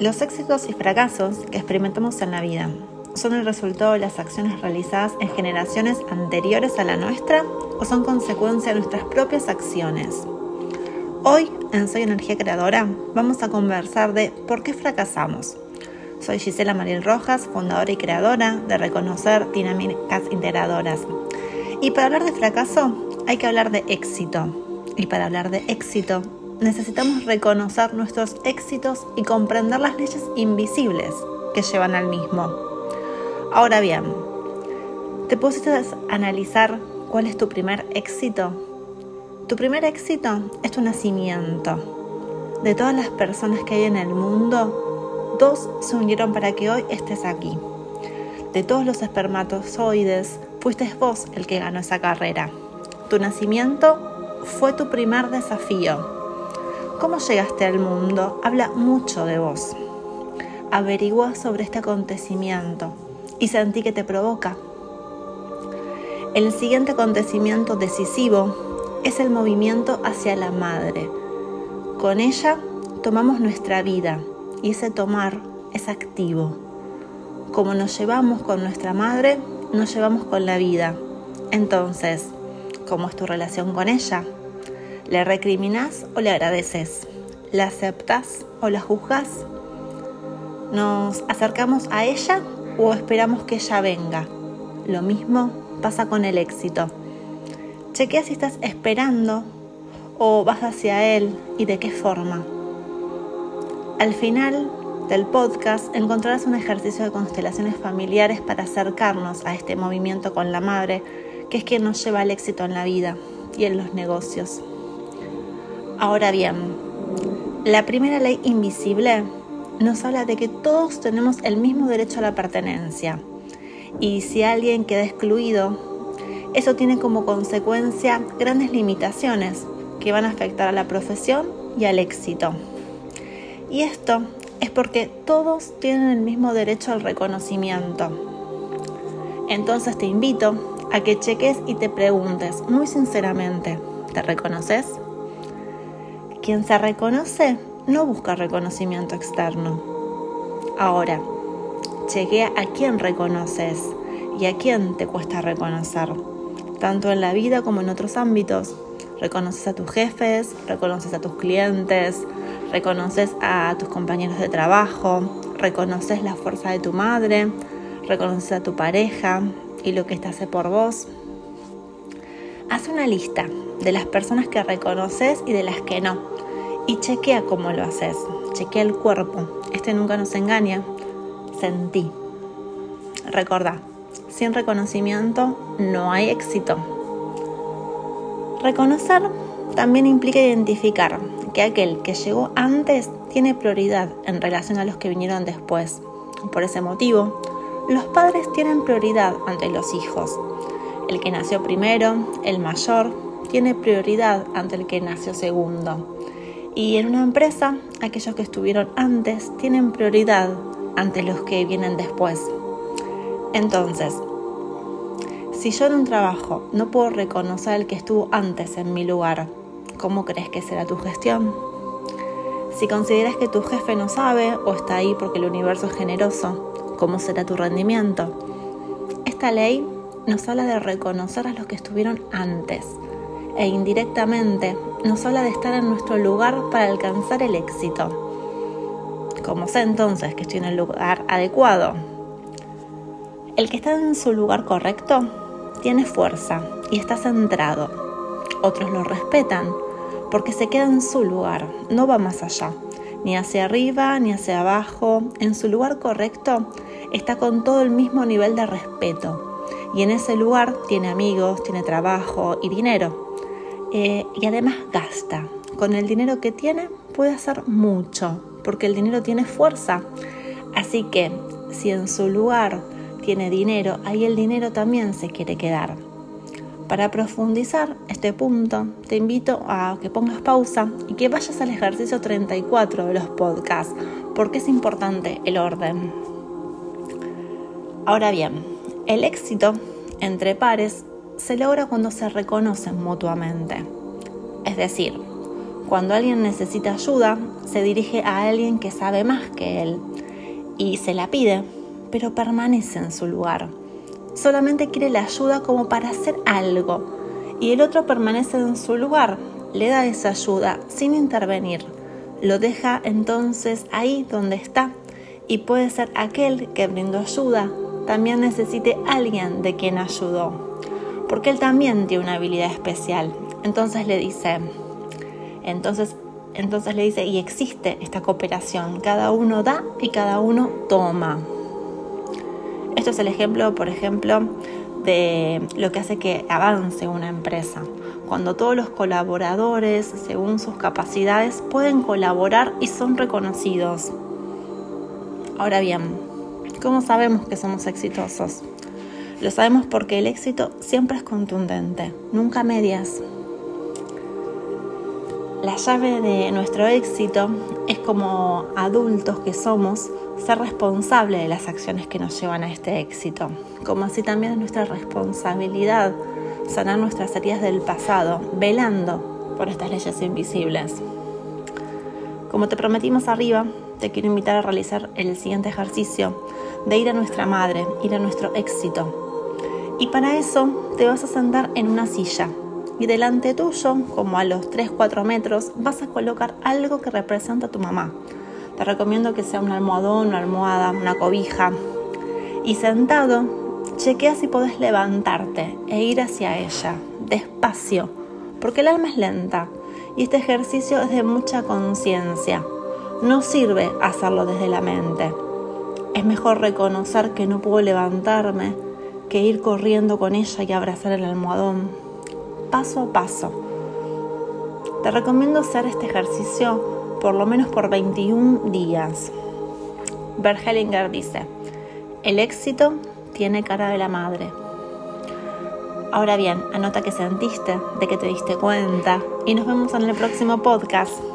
Los éxitos y fracasos que experimentamos en la vida son el resultado de las acciones realizadas en generaciones anteriores a la nuestra o son consecuencia de nuestras propias acciones. Hoy en Soy Energía Creadora vamos a conversar de por qué fracasamos. Soy Gisela Mariel Rojas, fundadora y creadora de Reconocer Dinámicas Integradoras. Y para hablar de fracaso hay que hablar de éxito. Y para hablar de éxito necesitamos reconocer nuestros éxitos y comprender las leyes invisibles que llevan al mismo. Ahora bien, ¿te pusiste a analizar cuál es tu primer éxito? Tu primer éxito es tu nacimiento. De todas las personas que hay en el mundo, dos se unieron para que hoy estés aquí. De todos los espermatozoides, fuiste vos el que ganó esa carrera. Tu nacimiento fue tu primer desafío cómo llegaste al mundo habla mucho de vos. Averigua sobre este acontecimiento y sentí que te provoca. El siguiente acontecimiento decisivo es el movimiento hacia la madre. Con ella tomamos nuestra vida y ese tomar es activo. Como nos llevamos con nuestra madre, nos llevamos con la vida. Entonces, ¿cómo es tu relación con ella? ¿Le recriminas o le agradeces? ¿La aceptas o la juzgas? ¿Nos acercamos a ella o esperamos que ella venga? Lo mismo pasa con el éxito. Chequea si estás esperando o vas hacia él y de qué forma. Al final del podcast encontrarás un ejercicio de constelaciones familiares para acercarnos a este movimiento con la madre, que es quien nos lleva al éxito en la vida y en los negocios. Ahora bien, la primera ley invisible nos habla de que todos tenemos el mismo derecho a la pertenencia. Y si alguien queda excluido, eso tiene como consecuencia grandes limitaciones que van a afectar a la profesión y al éxito. Y esto es porque todos tienen el mismo derecho al reconocimiento. Entonces te invito a que cheques y te preguntes muy sinceramente, ¿te reconoces? Quien se reconoce no busca reconocimiento externo. Ahora, chequea a quién reconoces y a quién te cuesta reconocer, tanto en la vida como en otros ámbitos. Reconoces a tus jefes, reconoces a tus clientes, reconoces a tus compañeros de trabajo, reconoces la fuerza de tu madre, reconoces a tu pareja y lo que ésta hace por vos. Haz una lista de las personas que reconoces y de las que no y chequea cómo lo haces. Chequea el cuerpo. Este nunca nos engaña. Sentí. Recordá, sin reconocimiento no hay éxito. Reconocer también implica identificar que aquel que llegó antes tiene prioridad en relación a los que vinieron después. Por ese motivo, los padres tienen prioridad ante los hijos. El que nació primero, el mayor, tiene prioridad ante el que nació segundo. Y en una empresa, aquellos que estuvieron antes tienen prioridad ante los que vienen después. Entonces, si yo en un trabajo no puedo reconocer al que estuvo antes en mi lugar, ¿cómo crees que será tu gestión? Si consideras que tu jefe no sabe o está ahí porque el universo es generoso, ¿cómo será tu rendimiento? Esta ley nos habla de reconocer a los que estuvieron antes e indirectamente nos habla de estar en nuestro lugar para alcanzar el éxito. ¿Cómo sé entonces que estoy en el lugar adecuado? El que está en su lugar correcto tiene fuerza y está centrado. Otros lo respetan porque se queda en su lugar, no va más allá, ni hacia arriba ni hacia abajo. En su lugar correcto está con todo el mismo nivel de respeto y en ese lugar tiene amigos, tiene trabajo y dinero eh, y además gasta. Con el dinero que tiene puede hacer mucho, porque el dinero tiene fuerza. Así que si en su lugar tiene dinero, ahí el dinero también se quiere quedar. Para profundizar este punto, te invito a que pongas pausa y que vayas al ejercicio 34 de los podcasts, porque es importante el orden. Ahora bien, el éxito entre pares se logra cuando se reconocen mutuamente. Es decir, Cuando alguien necesita ayuda, se dirige a alguien que sabe más que él y se la pide, pero permanece en su lugar. Solamente quiere la ayuda como para hacer algo y el otro permanece en su lugar, le da esa ayuda sin intervenir. Lo deja entonces ahí donde está y puede ser aquel que brindó ayuda también necesite alguien de quien ayudó, porque él también tiene una habilidad especial. Entonces le dice, entonces, entonces le dice, y existe esta cooperación, cada uno da y cada uno toma. Esto es el ejemplo, por ejemplo, de lo que hace que avance una empresa. Cuando todos los colaboradores, según sus capacidades, pueden colaborar y son reconocidos. Ahora bien, ¿cómo sabemos que somos exitosos? Lo sabemos porque el éxito siempre es contundente, nunca medias. La llave de nuestro éxito es como adultos que somos ser responsable de las acciones que nos llevan a este éxito, como así también es nuestra responsabilidad sanar nuestras heridas del pasado, velando por estas leyes invisibles. Como te prometimos arriba, te quiero invitar a realizar el siguiente ejercicio de ir a nuestra madre, ir a nuestro éxito. Y para eso te vas a sentar en una silla y delante tuyo, como a los 3-4 metros, vas a colocar algo que representa a tu mamá. Te recomiendo que sea un almohadón, una almohada, una cobija. Y sentado, chequea si podés levantarte e ir hacia ella, despacio, porque el alma es lenta y este ejercicio es de mucha conciencia. No sirve hacerlo desde la mente. Es mejor reconocer que no puedo levantarme que ir corriendo con ella y abrazar el almohadón paso a paso. Te recomiendo hacer este ejercicio por lo menos por 21 días. Bert Hellinger dice, el éxito tiene cara de la madre. Ahora bien, anota que sentiste, de que te diste cuenta y nos vemos en el próximo podcast.